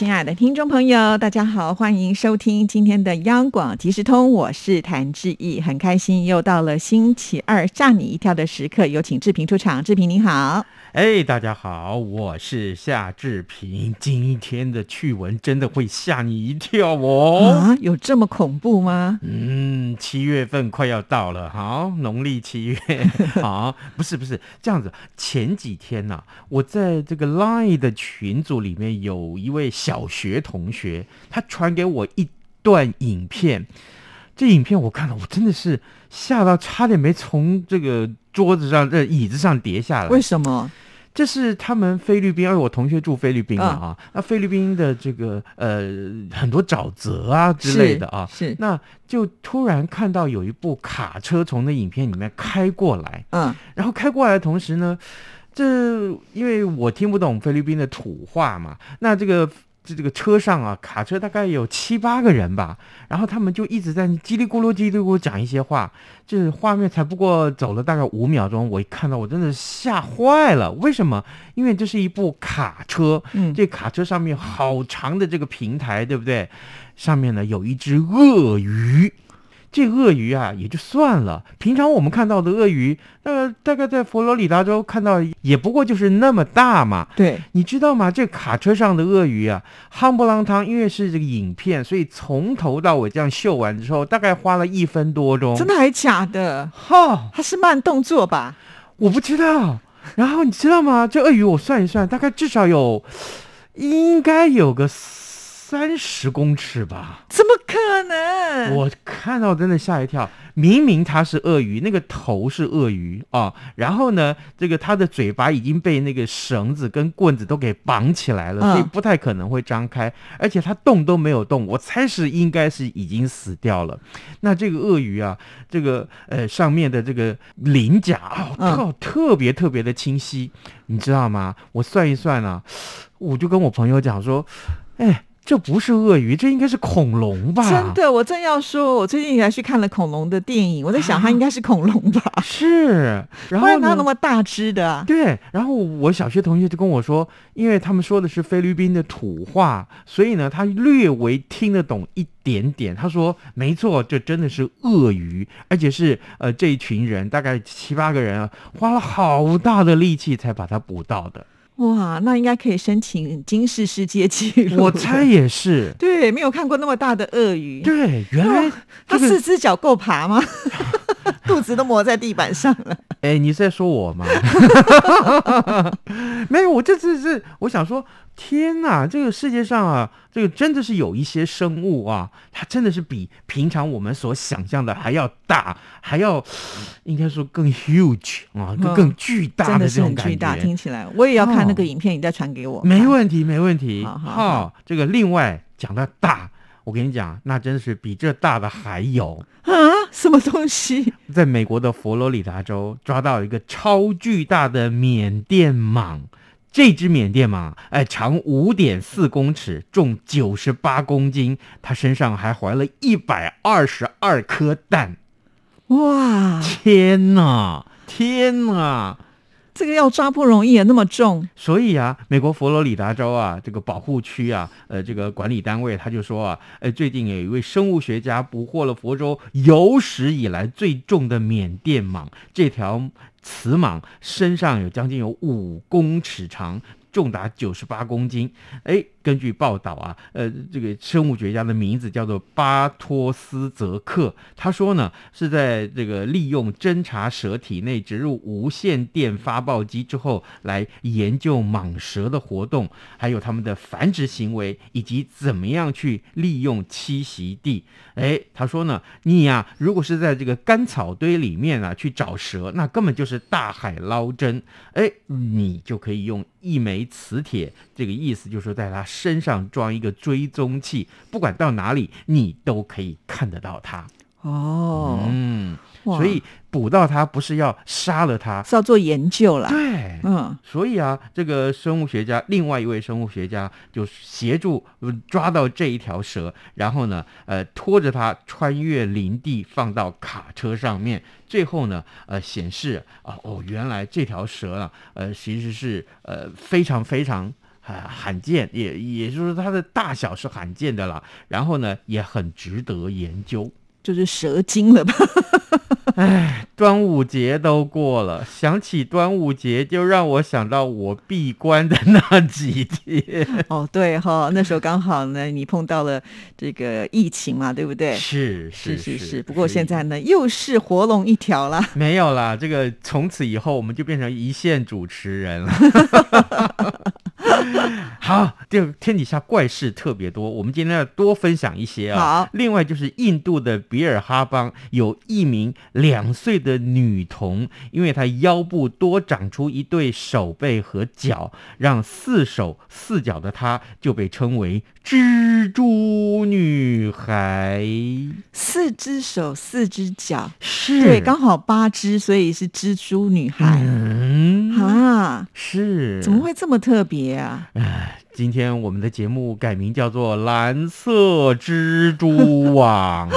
亲爱的听众朋友，大家好，欢迎收听今天的央广即时通，我是谭志毅，很开心又到了星期二吓你一跳的时刻，有请志平出场。志平您好，哎，大家好，我是夏志平。今天的趣闻真的会吓你一跳哦！啊，有这么恐怖吗？嗯，七月份快要到了，好，农历七月，好，不是不是这样子。前几天呢、我在这个 Line 的群组里面有一位小学同学，他传给我一段影片。这影片我看了，我真的是吓到差点没从这个桌子上、这椅子上跌下来。为什么？这是他们菲律宾，因为我同学住菲律宾嘛啊，那菲律宾的这个呃很多沼泽啊之类的啊，是，那就突然看到有一部卡车从那影片里面开过来，嗯然后开过来的同时呢，这因为我听不懂菲律宾的土话嘛，那这个。这这个车上啊，卡车大概有七八个人吧，然后他们就一直在叽里咕噜叽里咕噜讲一些话，这画面才不过走了大概五秒钟，我一看到我真的吓坏了。为什么？因为这是一部卡车，嗯，这卡车上面好长的这个平台，对不对？上面呢有一只鳄鱼。这鳄鱼啊也就算了，平常我们看到的鳄鱼，那大概在佛罗里达州看到也不过就是那么大嘛。对，你知道吗？这卡车上的鳄鱼啊，夯不啷当，因为是这个影片，所以从头到尾这样秀完之后，大概花了一分多钟。真的还假的？哈，它是慢动作吧？我不知道。然后你知道吗？这鳄鱼我算一算，大概至少有，应该有个三十公尺吧。怎么可能？我看到真的吓一跳，明明它是鳄鱼，那个头是鳄鱼啊，然后呢，这个它的嘴巴已经被那个绳子跟棍子都给绑起来了，嗯所以不太可能会张开，而且它动都没有动，我猜是应该是已经死掉了。那这个鳄鱼啊，这个呃上面的这个鳞甲啊，嗯特特别特别的清晰，你知道吗？我算一算啊，我就跟我朋友讲说，哎。这不是鳄鱼，这应该是恐龙吧？真的，我正要说，我最近也去看了恐龙的电影，我在想它应该是恐龙吧？是，然后哪有那？么大只的啊？对，然后我小学同学就跟我说，因为他们说的是菲律宾的土话，所以呢，他略微听得懂一点点。他说，没错，这真的是鳄鱼，而且是呃这一群人大概七八个人啊，花了好大的力气才把它捕到的。哇，那应该可以申请金氏世界纪录。我猜也是，对，没有看过那么大的鳄鱼。对，原来它这个四只脚够爬吗？肚子都磨在地板上了。哎，你是在说我吗？没有，我这次是我想说，天哪，这个世界上啊，这个真的是有一些生物啊，它真的是比平常我们所想象的还要大，还要应该说更 huge 啊，更嗯更巨大真的这种巨大，觉。听起来我也要看那个哦影片，你再传给我。没问题，没问题。好好好好这个另外讲到大，我跟你讲，那真是比这大的还有。啊，什么东西？在美国的佛罗里达州抓到一个超巨大的缅甸蟒。这只缅甸蟒，哎，长五点四公尺，重九十八公斤，它身上还怀了一百二十二颗蛋。哇，天哪，天哪！这个要抓不容易啊，那么重。所以啊，美国佛罗里达州啊，这个保护区啊，呃，这个管理单位他就说啊，呃，最近有一位生物学家捕获了佛州有史以来最重的缅甸蟒，这条雌蟒身上有将近有五公尺长。重达九十八公斤。哎，根据报道啊，呃，这个生物学家的名字叫做巴托斯泽克，他说呢是在这个利用侦察蛇体内植入无线电发报机之后，来研究蟒蛇的活动，还有它们的繁殖行为，以及怎么样去利用栖息地。哎，他说呢，你呀、如果是在这个干草堆里面啊去找蛇，那根本就是大海捞针。哎，你就可以用一枚磁铁，这个意思就是在它身上装一个追踪器，不管到哪里，你都可以看得到它。哦，嗯，所以捕到它不是要杀了它，是要做研究啦。对，嗯，所以啊，这个生物学家，另外一位生物学家就协助呃抓到这一条蛇，然后呢，呃，拖着它穿越林地，放到卡车上面，最后呢，呃，显示啊，哦，原来这条蛇啊，呃，其实是呃非常非常。啊，罕见，也也就是说它的大小是罕见的啦，然后呢，也很值得研究。就是蛇精了吧？哎，端午节都过了，想起端午节就让我想到我闭关的那几天。哦，对哈，那时候刚好呢，你碰到了这个疫情嘛，对不对？是是是是是。不过现在呢，又是活龙一条了。没有啦，这个从此以后我们就变成一线主持人了。好，这个天底下怪事特别多，我们今天要多分享一些啊。好，另外就是印度的比尔哈邦有一名两岁的女童，因为她腰部多长出一对手背和脚，让四手四脚的她就被称为蜘蛛女孩。四只手，四只脚，是，对，刚好八只，所以是蜘蛛女孩。嗯，啊，是，怎么会这么特别啊？哎，今天我们的节目改名叫做《蓝色蜘蛛网》，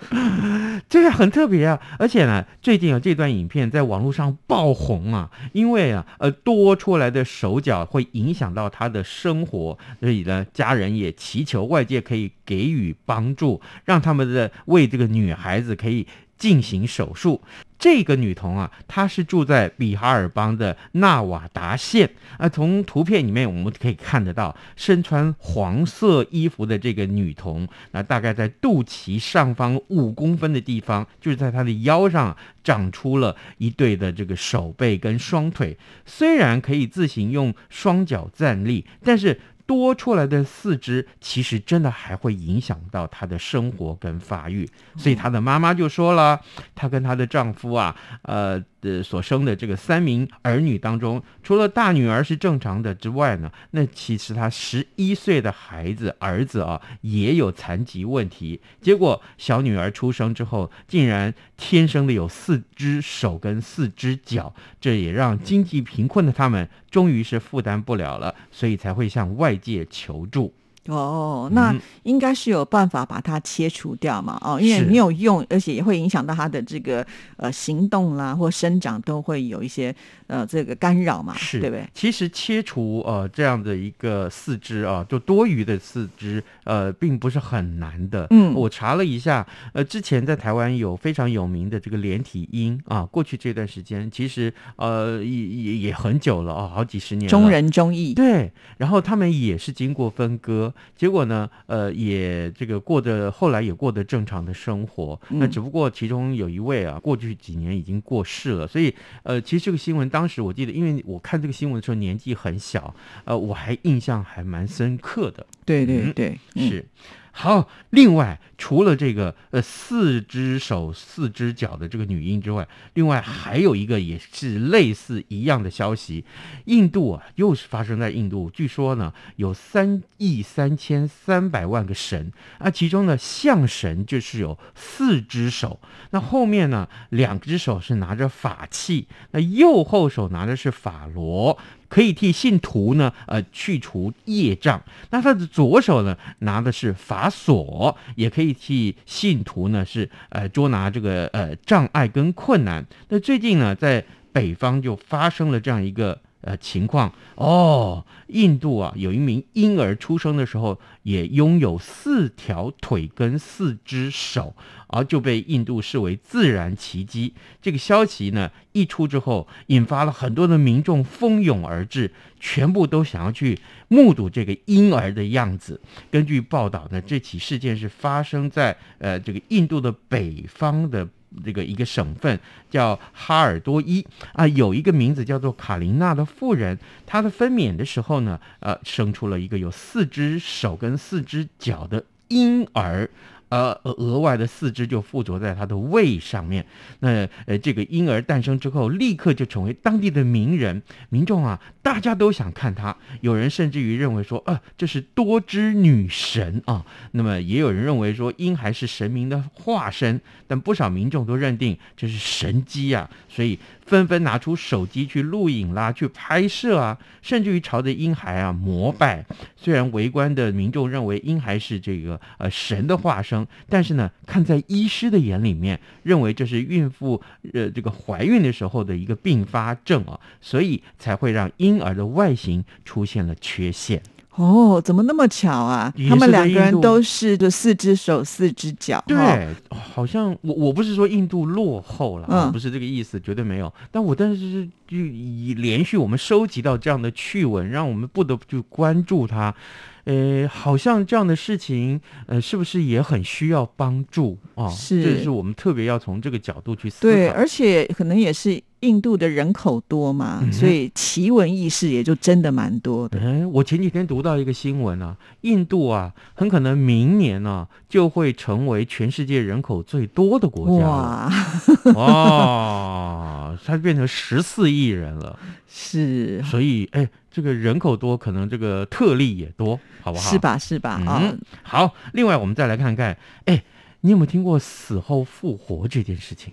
这个很特别啊！而且呢，最近有这段影片在网络上爆红啊，因为啊，呃，多出来的手脚会影响到他的生活，所以呢，家人也祈求外界可以给予帮助，让他们的为这个女孩子可以进行手术。这个女童啊，她是住在比哈尔邦的纳瓦达县啊。从图片里面我们可以看得到，身穿黄色衣服的这个女童，那大概在肚脐上方五公分的地方，就是在她的腰上长出了一对的这个手背跟双腿。虽然可以自行用双脚站立，但是。多出来的四肢，其实真的还会影响到她的生活跟发育，所以她的妈妈就说了，她跟她的丈夫啊，呃。的所生的这个三名儿女当中，除了大女儿是正常的之外呢，那其实她十一岁的孩子儿子啊也有残疾问题。结果小女儿出生之后，竟然天生的有四只手跟四只脚，这也让经济贫困的他们终于是负担不了了，所以才会向外界求助。哦，那应该是有办法把它切除掉嘛？哦，因为没有用，而且也会影响到它的这个呃行动啦或生长，都会有一些呃这个干扰嘛，是对不对？其实切除呃这样的一个四肢啊，就多余的四肢，呃，并不是很难的。嗯我查了一下，呃，之前在台湾有非常有名的这个连体婴啊，过去这段时间其实呃也也也很久了哦，好几十年了。中人中义，对，然后他们也是经过分割，结果呢，呃，也这个过得后来也过得正常的生活。那嗯只不过其中有一位啊，过去几年已经过世了，所以呃，其实这个新闻当时我记得，因为我看这个新闻的时候年纪很小，呃，我还印象还蛮深刻的。对对嗯对，嗯是。好，另外除了这个呃四只手四只脚的这个女婴之外，另外还有一个也是类似一样的消息，印度啊又是发生在印度，据说呢有三亿三千三百万个神啊，其中呢象神就是有四只手，那后面呢两只手是拿着法器，那右后手拿的是法螺。可以替信徒呢，呃，去除业障。那他的左手呢，拿的是法锁，也可以替信徒呢是呃捉拿这个呃障碍跟困难。那最近呢，在北方就发生了这样一个呃情况哦，印度啊有一名婴儿出生的时候也拥有四条腿跟四只手，而就被印度视为自然奇迹。这个消息呢一出之后，引发了很多的民众蜂拥而至，全部都想要去目睹这个婴儿的样子。根据报道呢，这起事件是发生在呃这个印度的北方的。这个一个省份叫哈尔多伊啊，有一个名字叫做卡琳娜的妇人，她的分娩的时候呢，呃，生出了一个有四只手跟四只脚的婴儿。呃，额外的四肢就附着在他的胃上面。那呃，这个婴儿诞生之后，立刻就成为当地的名人。民众啊，大家都想看他。有人甚至于认为说，啊，这是多肢女神啊。那么也有人认为说，婴孩是神明的化身。但不少民众都认定这是神机啊，所以纷纷拿出手机去录影啦，去拍摄啊，甚至于朝着婴孩啊膜拜。虽然围观的民众认为婴孩是这个呃神的化身，但是呢，看在医师的眼里面，认为这是孕妇呃这个怀孕的时候的一个并发症啊，所以才会让婴儿的外形出现了缺陷。哦，怎么那么巧啊？他们两个人都是就四只手四只脚，对哈，好像我我不是说印度落后了，嗯不是这个意思，绝对没有。但我但是是就以连续我们收集到这样的趣闻，让我们不得不去关注它。呃，好像这样的事情，呃，是不是也很需要帮助啊？是这是我们特别要从这个角度去思考对，考。而且可能也是印度的人口多嘛，嗯所以奇闻异事也就真的蛮多的。哎，我前几天读到一个新闻啊，印度啊，很可能明年呢、就会成为全世界人口最多的国家了。哇，哇，它变成十四亿人了。是所以，哎，这个人口多，可能这个特例也多，好不好？是？吧？是吧？啊、嗯，好。另外，我们再来看看，哎，你有没有听过死后复活这件事情？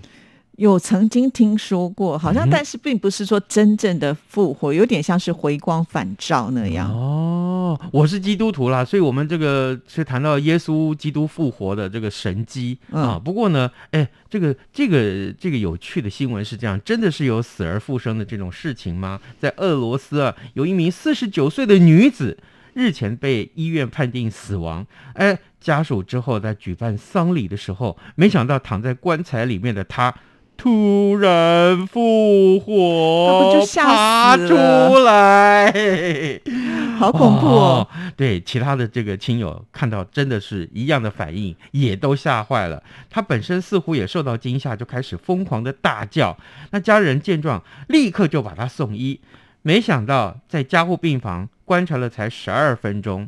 有曾经听说过，好像嗯但是并不是说真正的复活，有点像是回光返照那样。哦，我是基督徒啦，所以我们这个是谈到耶稣基督复活的这个神迹、嗯啊。不过呢，哎，这个这个这个有趣的新闻是这样，真的是有死而复生的这种事情吗？在俄罗斯啊，有一名四十九岁的女子。日前被医院判定死亡，哎，家属之后在举办丧礼的时候，没想到躺在棺材里面的她突然复活，那不就吓爬死出来，好恐怖哦！对，其他的这个亲友看到真的是一样的反应，也都吓坏了。他本身似乎也受到惊吓，就开始疯狂的大叫。那家人见状，立刻就把他送医。没想到在加护病房观察了才十二分钟，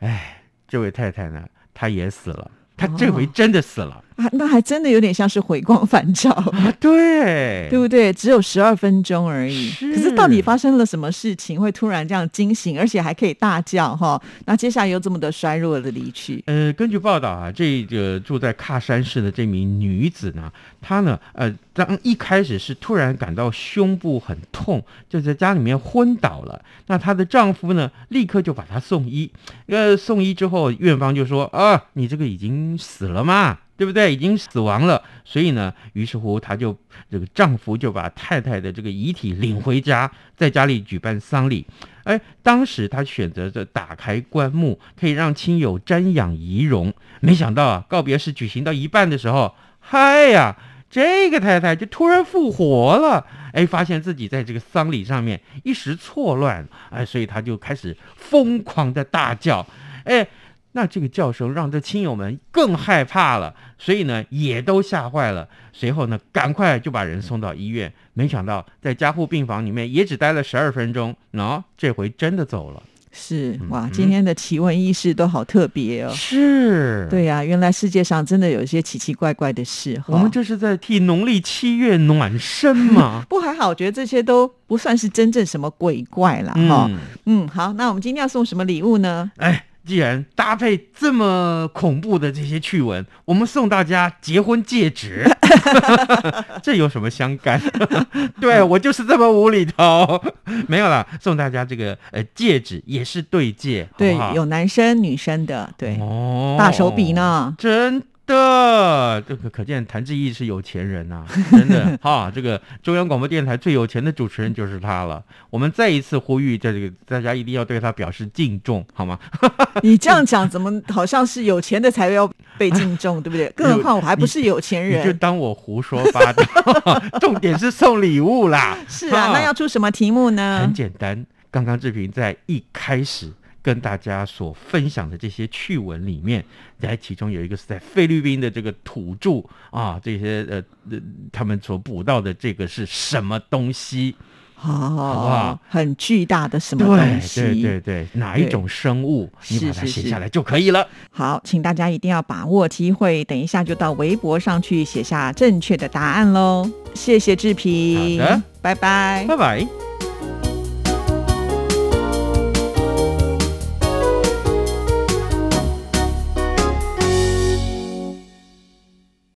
哎，这位太太呢，她也死了。她这回哦真的死了、啊，那还真的有点像是回光返照，啊！对，对不对？只有十二分钟而已。可是到底发生了什么事情，会突然这样惊醒，而且还可以大叫哈？那接下来又这么的衰弱的离去，呃，根据报道啊，这个住在喀山市的这名女子呢，她呢，呃，当一开始是突然感到胸部很痛，就在家里面昏倒了。那她的丈夫呢，立刻就把她送医。呃，送医之后，院方就说啊，你这个已经死了嘛。对不对？已经死亡了，所以呢，于是乎，她就这个丈夫就把太太的这个遗体领回家，在家里举办丧礼。哎，当时他选择着打开棺木，可以让亲友瞻仰遗容。没想到啊，告别式举行到一半的时候，嗨呀，这个太太就突然复活了。哎，发现自己在这个丧礼上面一时错乱，哎，所以他就开始疯狂的大叫。哎，那这个叫声让这亲友们更害怕了，所以呢也都吓坏了。随后呢，赶快就把人送到医院。没想到在加护病房里面也只待了十二分钟，喏、这回真的走了。是哇，嗯今天的奇闻异事都好特别哦。是，对呀、原来世界上真的有一些奇奇怪怪的事。我们这是在替农历七月暖身吗？不还好，我觉得这些都不算是真正什么鬼怪啦哈。嗯，嗯，好，那我们今天要送什么礼物呢？哎。既然搭配这么恐怖的这些趣闻，我们送大家结婚戒指，这有什么相干？对我就是这么无厘头，没有啦，送大家这个呃戒指也是对戒，对，好好有男生女生的，对，哦大手笔呢。真的，这个可见谭志毅是有钱人呐、真的哈。这个中央广播电台最有钱的主持人就是他了。我们再一次呼吁，这个大家一定要对他表示敬重，好吗？你这样讲，怎么好像是有钱的才要被敬重，对不对？更何况我还不是有钱你就。当我胡说八道，重点是送礼物啦。是啊，哈那要出什么题目呢很？简单，刚刚志平在一开始跟大家所分享的这些趣闻里面，在其中有一个是在菲律宾的这个土著啊，这些呃呃他们所捕到的这个是什么东西？好好，很巨大的什么对东西？对对对，哪一种生物？你把它写下来就可以了。好，请大家一定要把握机会，等一下就到微博上去写下正确的答案喽。谢谢志平，好的，拜拜拜拜。